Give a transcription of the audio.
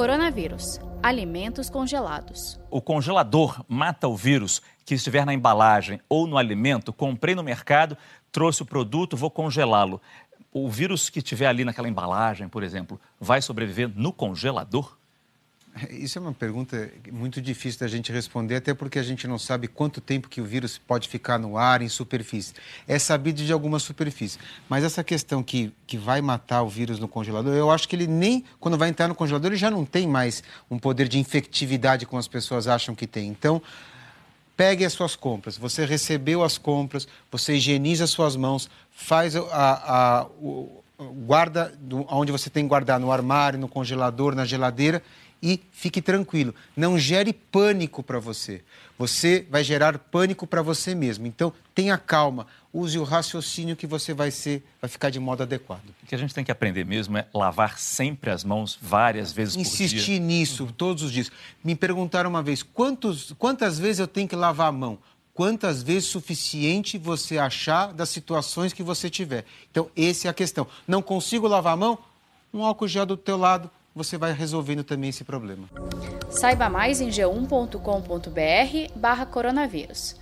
Coronavírus. Alimentos congelados. O congelador mata o vírus que estiver na embalagem ou no alimento. Comprei no mercado, trouxe o produto, vou congelá-lo. O vírus que estiver ali naquela embalagem, por exemplo, vai sobreviver no congelador? Isso é uma pergunta muito difícil da gente responder, até porque a gente não sabe quanto tempo que o vírus pode ficar no ar, em superfície. É sabido de alguma superfície. Mas essa questão que, que vai matar o vírus no congelador, eu acho que ele nem, quando vai entrar no congelador, ele já não tem mais um poder de infectividade como as pessoas acham que tem. Então, pegue as suas compras. Você recebeu as compras, você higieniza as suas mãos, faz a, a, o, guarda do, onde você tem que guardar, no armário, no congelador, na geladeira e fique tranquilo, não gere pânico para você. Você vai gerar pânico para você mesmo. Então, tenha calma, use o raciocínio que você vai ser, vai ficar de modo adequado. O que a gente tem que aprender mesmo é lavar sempre as mãos várias vezes Insistir por dia. Insistir nisso todos os dias. Me perguntaram uma vez, quantos, quantas vezes eu tenho que lavar a mão? Quantas vezes suficiente você achar das situações que você tiver. Então, essa é a questão. Não consigo lavar a mão? Um álcool gel do teu lado, você vai resolvendo também esse problema. Saiba mais em g1.com.br barra coronavírus.